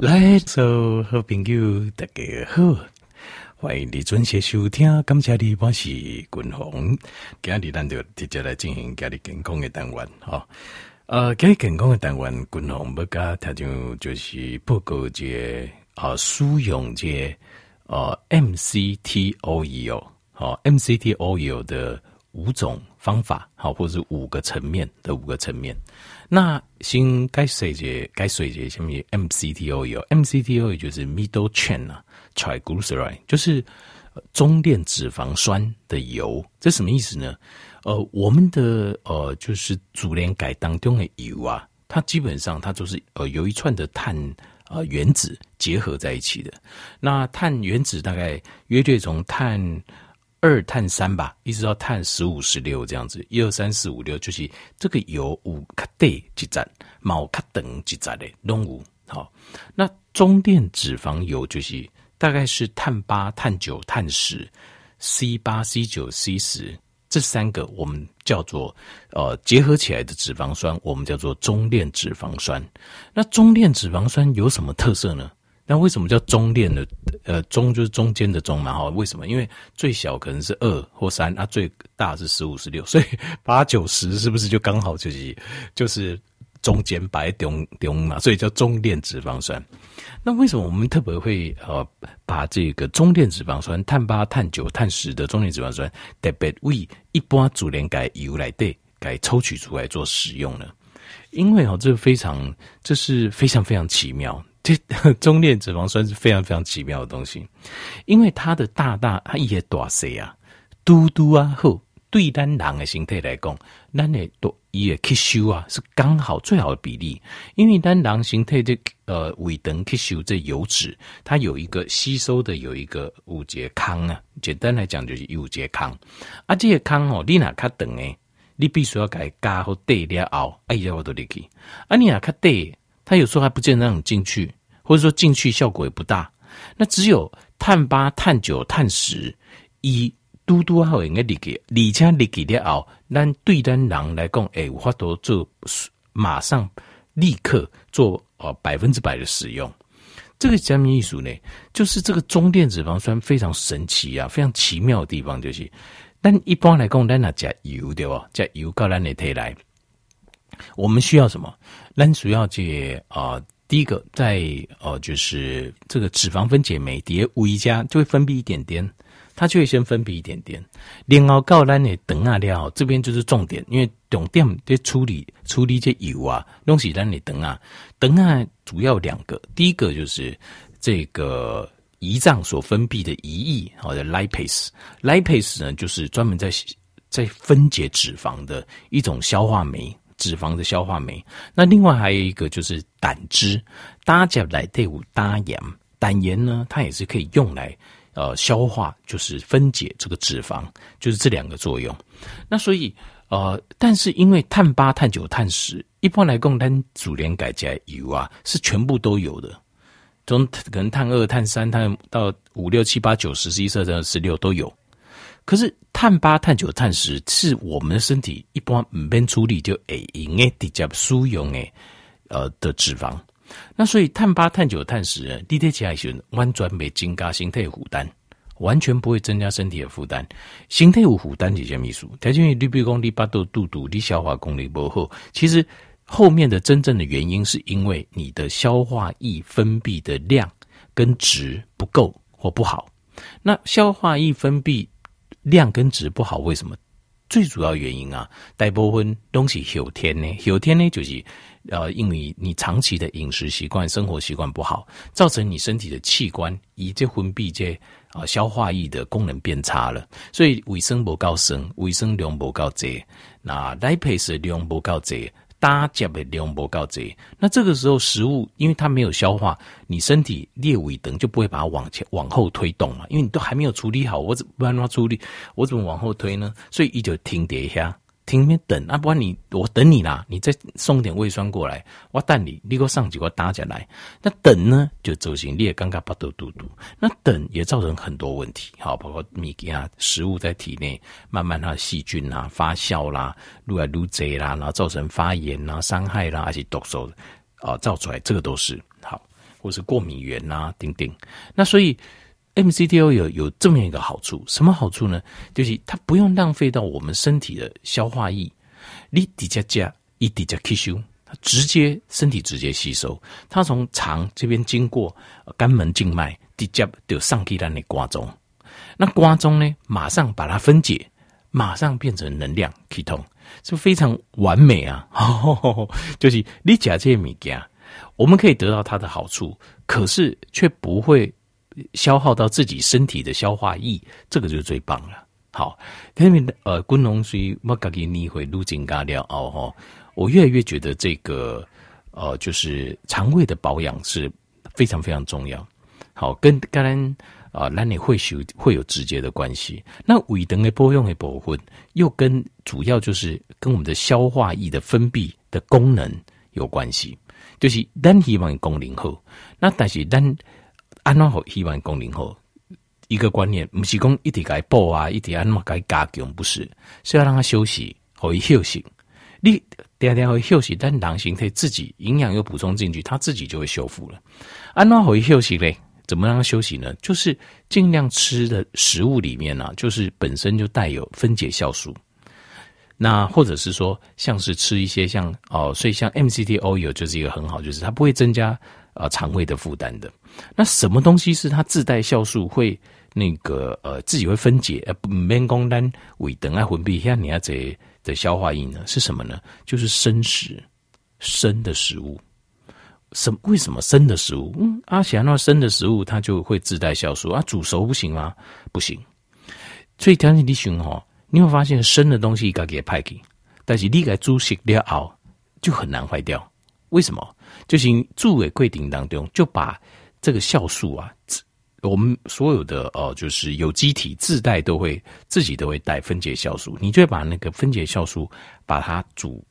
来，做好朋友大家好，欢迎你准时收听。感谢你，我是君宏。今日咱就直接来进行家里健康的单元，哈。呃，今日健康的单元，君宏要甲听众就是报告这啊，使用这啊 MCT oil，好 MCT oil 的五种方法，好，或者是五个层面的五个层面。那先该水解该水解下面 MCT oil，MCT oil 就是 middle chain 啊，triglyceride 就是中链脂肪酸的油。这什么意思呢？呃，我们的呃就是主链改当中的油啊，它基本上它就是呃有一串的碳呃原子结合在一起的。那碳原子大概约略从碳。二碳三吧，一直到碳十五、十六这样子，一二三四五六，就是这个油五卡对几站，毛卡等几站的动物。好，那中链脂肪油就是大概是碳八、碳九、碳十，C 八、C 九、C 十这三个，我们叫做呃结合起来的脂肪酸，我们叫做中链脂肪酸。那中链脂肪酸有什么特色呢？那为什么叫中链呢？呃，中就是中间的中嘛，哈。为什么？因为最小可能是二或三，啊，最大是十五、十六，所以八九十是不是就刚好就是就是中间白中中嘛？所以叫中链脂肪酸。那为什么我们特别会呃把这个中链脂肪酸碳八、碳九、碳十的中链脂肪酸特别为一般主链改油来对改抽取出来做使用呢？因为哦，这非常这是非常非常奇妙。这 中链脂肪酸是非常非常奇妙的东西，因为它的大大它也大细啊，嘟嘟啊后对单人的形态来讲，咱的都也吸收啊是刚好最好的比例，因为单人形态的呃尾等吸收这油脂，它有一个吸收的有一个五节康啊，简单来讲就是五节康。啊，这些康哦，你哪卡等诶，你必须要改加或对了后，哎呀我都离去。啊，你哪卡对。它有时候还不见得让你进去，或者说进去效果也不大。那只有碳八、碳九、碳十，一嘟嘟好应该立给，而且立给了后，咱对单人来讲，哎，有法度做马上立刻做呃百分之百的使用。这个什么意思呢？就是这个中电脂肪酸非常神奇啊，非常奇妙的地方就是，但一般来讲，咱那加油对吧？加油到咱的体来。我们需要什么？咱主要这啊、呃，第一个在呃，就是这个脂肪分解酶底下胃家就会分泌一点点，它就会先分泌一点点。然后到咱的等啊料，这边就是重点，因为重点在处理处理这油啊东西，咱的等啊，等啊主要两个，第一个就是这个胰脏所分泌的胰液，或者 lipase，lipase 呢就是专门在在分解脂肪的一种消化酶。脂肪的消化酶，那另外还有一个就是胆汁，大家来对五大盐，胆盐呢，它也是可以用来呃消化，就是分解这个脂肪，就是这两个作用。那所以呃，但是因为碳八、碳九、碳十，一般来讲，单主链改加油啊，是全部都有的，从可能碳二、碳三、碳到五六七八九十十一十二十六都有。可是碳八、碳九、碳十是我们的身体一般唔便处理就会用诶比较输用诶呃的脂肪。那所以碳八、碳九、碳十呢，你得起来时完全没增加身体负担，完全不会增加身体的负担。身体有负担是什么意思？条件你比如讲你巴肚肚肚，你消化功力不好，其实后面的真正的原因是因为你的消化液分泌的量跟值不够或不好。那消化液分泌。量跟值不好，为什么？最主要原因啊，大部分东西有天呢，有天呢就是呃，因为你长期的饮食习惯、生活习惯不好，造成你身体的器官以这分泌这啊、消化液的功能变差了，所以卫生不够生，卫生量不够多，那 lipase 量不够多。搭接的量不够多，那这个时候食物因为它没有消化，你身体列尾等就不会把它往前往后推动嘛，因为你都还没有处理好，我怎么办法处理？我怎么往后推呢？所以一就停跌一下。停边等啊，不然你我等你啦，你再送点胃酸过来，我等你，你给我上几个搭起来。那等呢，就走行，你也尴尬不嘟嘟嘟。那等也造成很多问题，好，包括米给啊，食物在体内慢慢它的细菌啊发酵啦，撸来撸贼啦，然后造成发炎啊、伤害啦，而且毒素啊造出来，这个都是好。或是过敏源啊，等等。那所以 MCTO 有有这么一个好处，什么好处呢？就是它不用浪费到我们身体的消化液，你直接加，一直接吸收，它直接身体直接吸收，它从肠这边经过肝门静脉，直接就上去咱的瓜中。那瓜中呢，马上把它分解，马上变成能量，系统是不是非常完美啊！就是你吃这些物件，我们可以得到它的好处，可是却不会消耗到自己身体的消化液，这个就是最棒了。好，因为呃，滚龙水我自己你会撸紧咖料哦吼，我越来越觉得这个呃，就是肠胃的保养是非常非常重要。好，跟刚刚。啊，那你会有会有直接的关系。那胃肠的保养的部分，又跟主要就是跟我们的消化液的分泌的功能有关系。就是咱希望功能好，那但是咱安怎好希望功能好？一个观念，不是讲一直该补啊，一直安怎该加强，不是，是要让它休息，可以休息。你第二会休息，但狼形态自己营养又补充进去，它自己就会修复了。安怎可以休息嘞？怎么让它休息呢？就是尽量吃的食物里面呢、啊，就是本身就带有分解酵素。那或者是说，像是吃一些像哦，所以像 MCT oil 就是一个很好，就是它不会增加呃肠胃的负担的。那什么东西是它自带酵素会那个呃自己会分解呃不免讲单胃等啊分泌像你要这的消化液呢？是什么呢？就是生食生的食物。什为什么生的食物？嗯，阿喜那生的食物它就会自带酵素啊，煮熟不行吗？不行。所以条件你选哈，你会发现生的东西应该给派给，但是你给煮熟了后就很难坏掉。为什么？就是煮的过程当中就把这个酵素啊，我们所有的哦，就是有机体自带都会自己都会带分解酵素，你就会把那个分解酵素把它煮。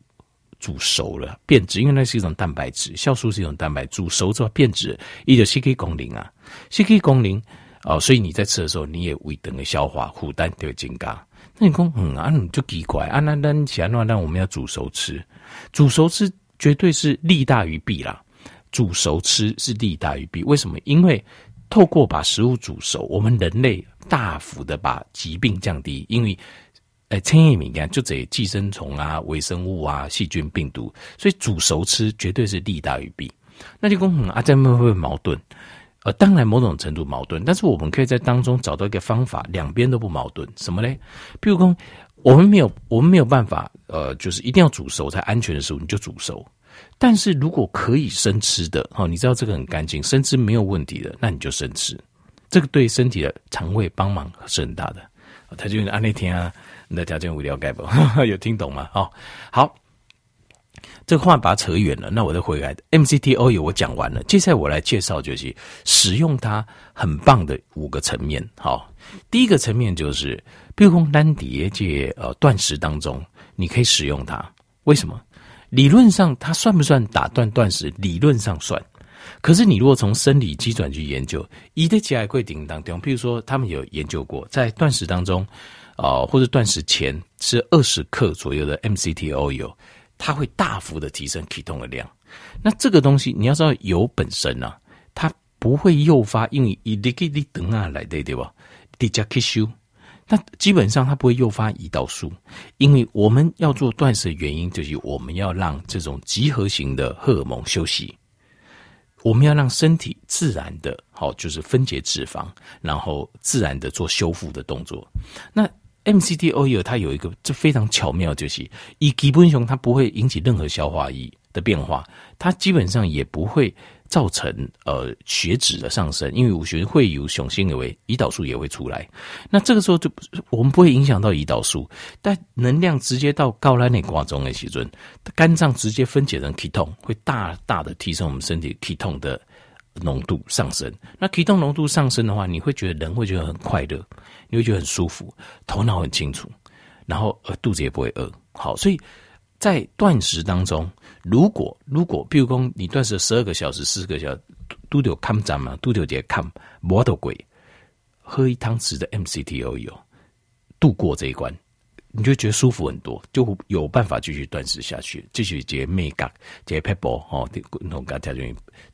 煮熟了变质，因为那是一种蛋白质，酵素是一种蛋白，煮熟之后变质，一个 C K 功能啊，C K 功能哦，所以你在吃的时候，你也胃等的消化负担就会增加。那你说嗯啊，你就奇怪啊，那那其他那那我们要煮熟吃，煮熟吃绝对是利大于弊啦。煮熟吃是利大于弊，为什么？因为透过把食物煮熟，我们人类大幅的把疾病降低，因为。哎，千叶敏感就这寄生虫啊、微生物啊、细菌、病毒，所以煮熟吃绝对是利大于弊。那就说，嗯，啊，这样会不会矛盾？呃，当然某种程度矛盾，但是我们可以在当中找到一个方法，两边都不矛盾。什么嘞？比如说，我们没有，我们没有办法，呃，就是一定要煮熟才安全的时候，你就煮熟。但是如果可以生吃的，哦，你知道这个很干净，生吃没有问题的，那你就生吃。这个对身体的肠胃帮忙是很大的。他就按那天啊。你的条件无聊盖不？有听懂吗？哦，好，这个话把它扯远了。那我再回来，MCT oil 我讲完了，接下来我来介绍就是使用它很棒的五个层面。好，第一个层面就是，比如说单碟这呃断食当中，你可以使用它。为什么？理论上它算不算打断断食？理论上算。可是你如果从生理机转去研究，一的加规定当中，比如说他们有研究过，在断食当中。啊、呃，或者断食前吃二十克左右的 MCT oil，它会大幅的提升体重的量。那这个东西你要知道，油本身呢、啊，它不会诱发，因为一滴滴等啊来的对吧？低加吸收，那基本上它不会诱发胰岛素，因为我们要做断食的原因就是我们要让这种集合型的荷尔蒙休息，我们要让身体自然的，好就是分解脂肪，然后自然的做修复的动作。那 MCT o i 它有一个这非常巧妙，就是以基本上它不会引起任何消化液的变化，它基本上也不会造成呃血脂的上升，因为五旬会有雄性为胰岛素也会出来，那这个时候就我们不会影响到胰岛素，但能量直接到高拉内瓜中的时阵，肝脏直接分解成酮会大大的提升我们身体酮的浓度上升。那酮浓度上升的话，你会觉得人会觉得很快乐。你会觉得很舒服，头脑很清楚，然后呃肚子也不会饿。好，所以在断食当中，如果如果，比如说你断食十二个小时、四个小时，都有看展嘛，都有点看摸到鬼，喝一汤匙的 MCT oil 度过这一关，你就觉得舒服很多，就有办法继续断食下去，继续接美甲、接 pebble 哦，同大家就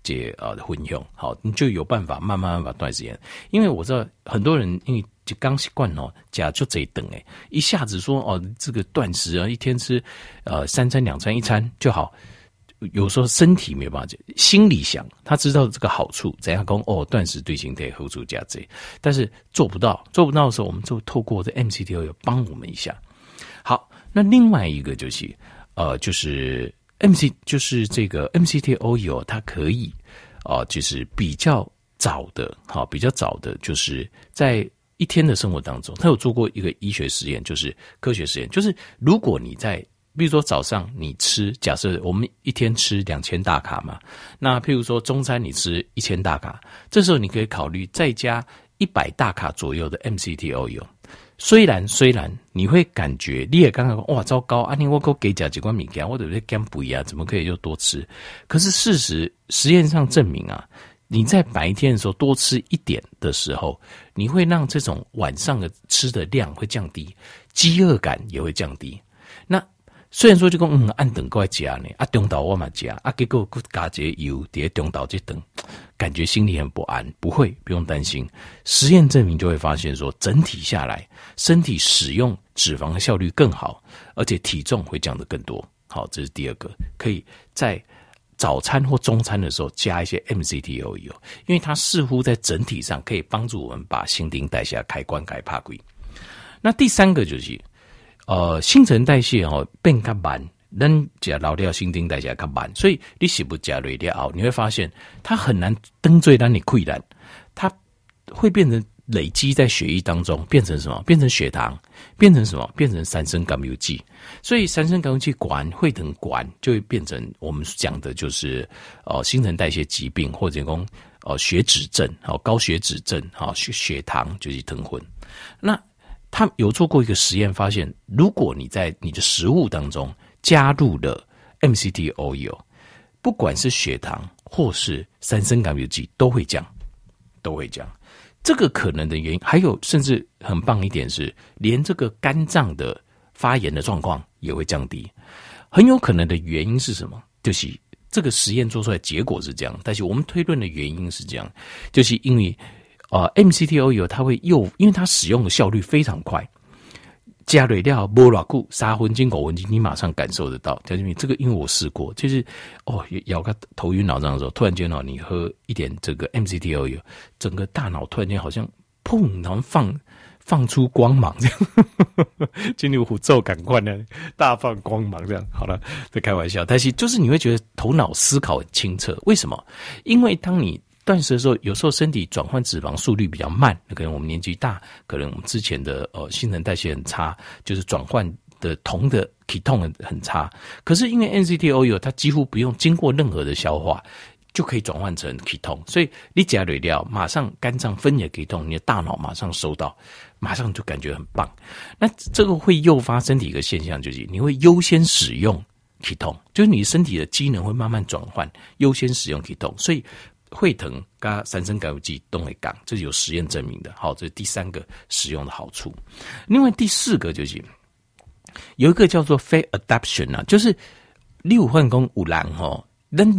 接呃混用，好，你就有办法慢慢慢慢断食。因为我知道很多人因为就刚习惯哦，假就这一等哎，一下子说哦这个断食啊，一天吃呃三餐两餐一餐就好。有时候身体没有办法，心里想他知道这个好处，怎样讲哦，断食对身体好处加这，但是做不到，做不到的时候，我们就透过这 MCT 要帮我们一下。好，那另外一个就是呃，就是 MC，就是这个 MCT oil，它可以啊、呃，就是比较早的，好，比较早的，就是在一天的生活当中，他有做过一个医学实验，就是科学实验，就是如果你在比如说早上你吃，假设我们一天吃两千大卡嘛，那譬如说中餐你吃一千大卡，这时候你可以考虑再加一百大卡左右的 MCT oil。虽然虽然你会感觉你也刚刚哇糟糕，啊你我给给加几罐米加，我得不减肥啊？怎么可以又多吃？可是事实实验上证明啊，你在白天的时候多吃一点的时候，你会让这种晚上的吃的量会降低，饥饿感也会降低。那虽然说这个嗯按等过来加呢，啊中岛我嘛加，啊结果加油叠中岛这等，感觉心里很不安。不会，不用担心。实验证明就会发现说，整体下来，身体使用脂肪的效率更好，而且体重会降得更多。好，这是第二个，可以在早餐或中餐的时候加一些 MCT oil，因为它似乎在整体上可以帮助我们把新陈代谢开关开怕鬼。那第三个就是。呃，新陈代谢哦变较慢，咱加老掉新陈代谢较慢，所以你是不加热掉，你会发现它很难登最让你溃烂，它会变成累积在血液当中，变成什么？变成血糖，变成什么？变成三酸甘油酯。所以三酸甘油酯管会等管，就会变成我们讲的就是呃新陈代谢疾病，或者讲呃血脂症，好高血脂症，好血血糖就是疼昏。那他有做过一个实验，发现如果你在你的食物当中加入了 MCT oil，不管是血糖或是三酸甘油酯都会降，都会降。这个可能的原因还有，甚至很棒一点是，连这个肝脏的发炎的状况也会降低。很有可能的原因是什么？就是这个实验做出来结果是这样，但是我们推论的原因是这样，就是因为。啊，MCTO 有它会又，因为它使用的效率非常快，加瑞料波拉库杀魂金狗魂金，你马上感受得到。小姐这个因为我试过，就是哦，咬个头晕脑胀的时候，突然间哦，你喝一点这个 MCT oil，整个大脑突然间好像砰，然后放放出光芒这样，金牛虎咒感官呢，大放光芒这样。好了，在开玩笑，但是就是你会觉得头脑思考很清澈，为什么？因为当你断食的时候，有时候身体转换脂肪速率比较慢，可能我们年纪大，可能我们之前的呃新陈代谢很差，就是转换的酮的 ketone 很差。可是因为 NCTO 有它几乎不用经过任何的消化，就可以转换成 ketone，所以你加热掉，马上肝脏分解 ketone，你的大脑马上收到，马上就感觉很棒。那这个会诱发身体一个现象，就是你会优先使用 ketone，就是你身体的机能会慢慢转换，优先使用 ketone，所以。会疼加三酸甘油酯都会降，这是有实验证明的。好，这是第三个使用的好处。另外第四个就是有一个叫做非 adaption 啊，就是六换工五郎吼，咱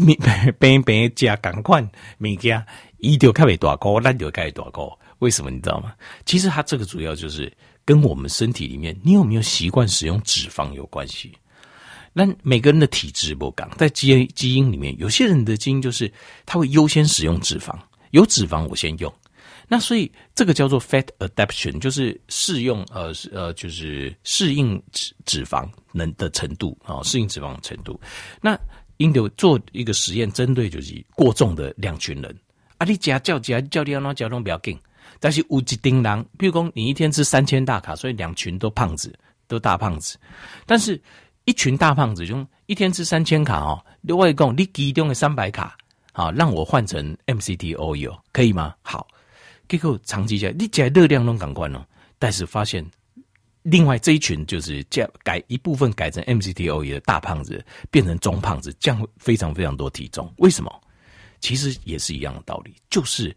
平平加赶快物件，一丢开尾大高，烂丢开大高。为什么你知道吗？其实它这个主要就是跟我们身体里面你有没有习惯使用脂肪有关系。那每个人的体质不同，在基因基因里面，有些人的基因就是他会优先使用脂肪，有脂肪我先用。那所以这个叫做 fat adaptation，就是适用呃呃就是适应脂脂肪能的程度啊，适应脂肪的程度。那印度做一个实验，针对就是过重的两群人啊，你加叫加叫你要那交通比较紧，但是有一丁狼，比如说你一天吃三千大卡，所以两群都胖子，都大胖子，但是。一群大胖子，就一天吃三千卡哦，另外一共你其中的三百卡，好，让我换成 MCT oil 可以吗？好，结果长期下来，你加热量都赶快哦，但是发现另外这一群就是加改一部分改成 MCT oil 的大胖子，变成中胖子，降非常非常多体重。为什么？其实也是一样的道理，就是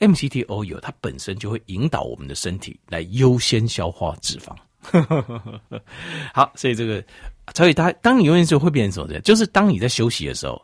MCT oil 它本身就会引导我们的身体来优先消化脂肪。好，所以这个，所以他当你永远就会变成什么？就是当你在休息的时候，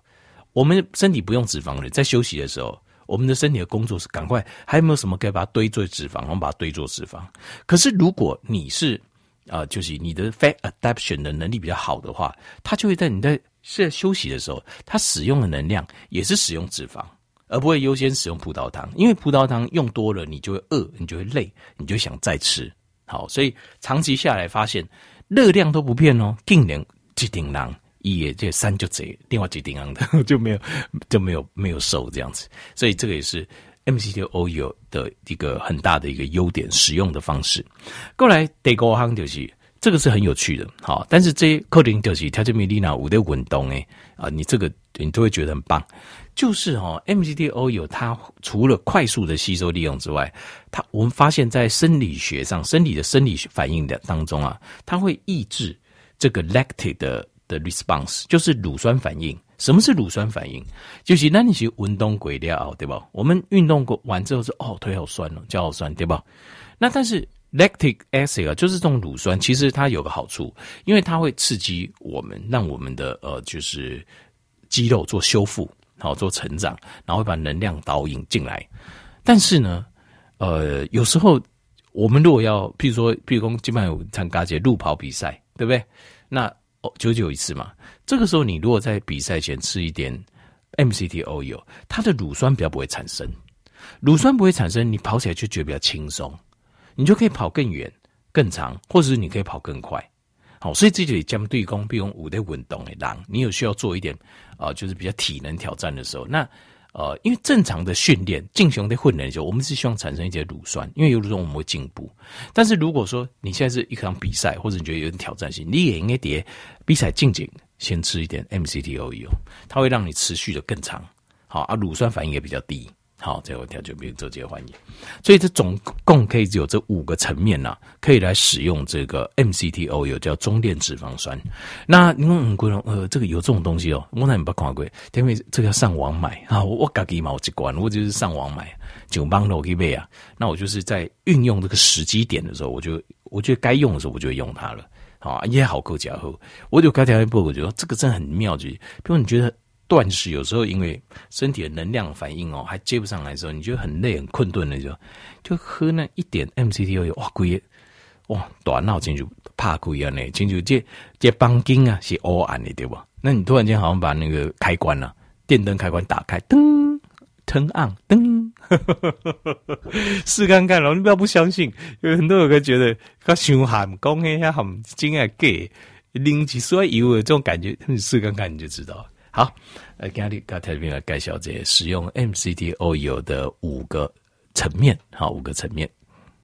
我们身体不用脂肪了，在休息的时候，我们的身体的工作是赶快，还有没有什么可以把它堆做脂肪？我们把它堆做脂肪。可是如果你是啊、呃，就是你的 fat adaptation 的能力比较好的话，它就会在你在是在休息的时候，它使用的能量也是使用脂肪。而不会优先使用葡萄糖，因为葡萄糖用多了，你就会饿，你就会累，你就想再吃。好，所以长期下来发现热量都不变哦，竟然几顶狼也这三就这，另外几顶狼的 就没有就没有没有瘦这样子。所以这个也是 MCT oil 的一个很大的一个优点，使用的方式。过来第五项就是这个是很有趣的，好，但是这可能就是他这米丽娜五的运动诶啊，你这个你都会觉得很棒。就是哦，MCT oil 它除了快速的吸收利用之外，它我们发现，在生理学上，生理的生理反应的当中啊，它会抑制这个 lactate 的的 response，就是乳酸反应。什么是乳酸反应？就是那你去运动过了，对吧？我们运动过完之后说，哦，腿好酸哦，脚好酸，对吧？那但是 lactic acid 啊，就是这种乳酸，其实它有个好处，因为它会刺激我们，让我们的呃，就是肌肉做修复。好做成长，然后把能量导引进来。但是呢，呃，有时候我们如果要，譬如说，譬如说，基本上有参加一些路跑比赛，对不对？那哦，久久一次嘛。这个时候，你如果在比赛前吃一点 MCT oil，它的乳酸比较不会产生。乳酸不会产生，你跑起来就觉得比较轻松，你就可以跑更远、更长，或者是你可以跑更快。好，所以这里将对攻，比如五的运动诶，让你有需要做一点啊、就是比较体能挑战的时候，那呃，因为正常的训练进行的混练的时候，我们是希望产生一些乳酸，因为有乳酸我们会进步。但是如果说你现在是一场比赛，或者你觉得有点挑战性，你也应该叠比赛进前先吃一点 MCT O U，它会让你持续的更长，好啊，乳酸反应也比较低。好，这个条就没有这些欢迎，所以这总共可以有这五个层面呐、啊，可以来使用这个 MCT oil 叫中链脂肪酸。那你说嗯，贵龙呃，这个有这种东西哦，我那你不看过，因为这个要上网买啊，我我自己嘛我习惯，我就是上网买，就帮了我一倍啊。那我就是在运用这个时机点的时候，我就我觉得该用的时候，我就会用它了。好，也好够家伙，我就刚才一步，我觉得这个真的很妙，就是比如你觉得。断食有时候因为身体的能量反应哦还接不上来的时候，你觉得很累很困顿的时候，就喝那一点 MCT oil 哇贵哇短脑进去怕贵啊那，进去这这绑筋啊是黑暗的对吧？那你突然间好像把那个开关了、啊，电灯开关打开，噔，turn on，噔，试看看喽，你不要不相信，有很多人会觉得他伤寒，讲一下很真爱给，拎起所有的这种感觉，你试看看你就知道。好，来给你给特别来介绍这使用 MCTO 油的五个层面，好，五个层面。